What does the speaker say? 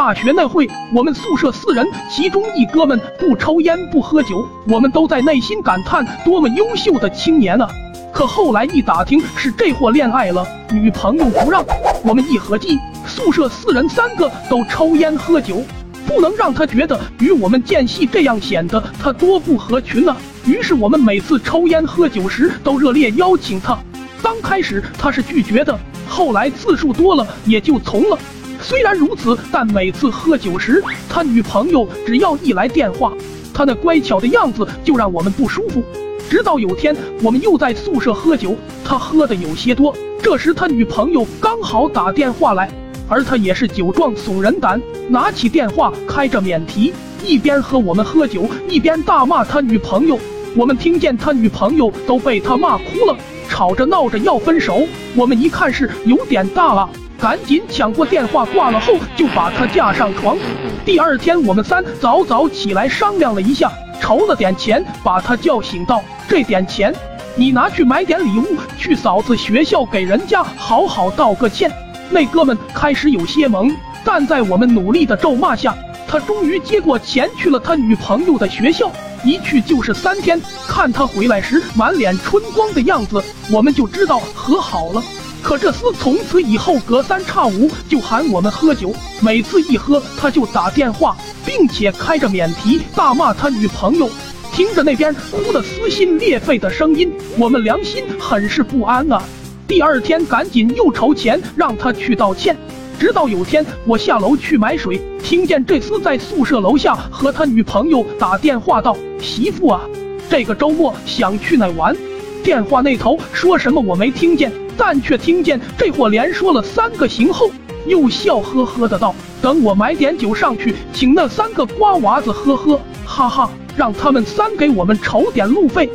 大学那会，我们宿舍四人，其中一哥们不抽烟不喝酒，我们都在内心感叹多么优秀的青年啊！可后来一打听，是这货恋爱了，女朋友不让。我们一合计，宿舍四人三个都抽烟喝酒，不能让他觉得与我们间隙这样显得他多不合群呢。于是我们每次抽烟喝酒时都热烈邀请他。刚开始他是拒绝的，后来次数多了也就从了。虽然如此，但每次喝酒时，他女朋友只要一来电话，他那乖巧的样子就让我们不舒服。直到有天，我们又在宿舍喝酒，他喝的有些多，这时他女朋友刚好打电话来，而他也是酒壮怂人胆，拿起电话开着免提，一边和我们喝酒，一边大骂他女朋友。我们听见他女朋友都被他骂哭了，吵着闹着要分手。我们一看是有点大了。赶紧抢过电话，挂了后就把他架上床。第二天，我们三早早起来商量了一下，筹了点钱，把他叫醒道：“这点钱，你拿去买点礼物，去嫂子学校给人家好好道个歉。”那哥们开始有些懵，但在我们努力的咒骂下，他终于接过钱去了他女朋友的学校。一去就是三天，看他回来时满脸春光的样子，我们就知道和好了。可这厮从此以后隔三差五就喊我们喝酒，每次一喝他就打电话，并且开着免提大骂他女朋友。听着那边哭得撕心裂肺的声音，我们良心很是不安啊。第二天赶紧又筹钱让他去道歉。直到有天我下楼去买水，听见这厮在宿舍楼下和他女朋友打电话道：“媳妇啊，这个周末想去哪玩？”电话那头说什么我没听见。但却听见这货连说了三个行后，又笑呵呵的道：“等我买点酒上去，请那三个瓜娃子喝喝，哈哈，让他们三给我们筹点路费。”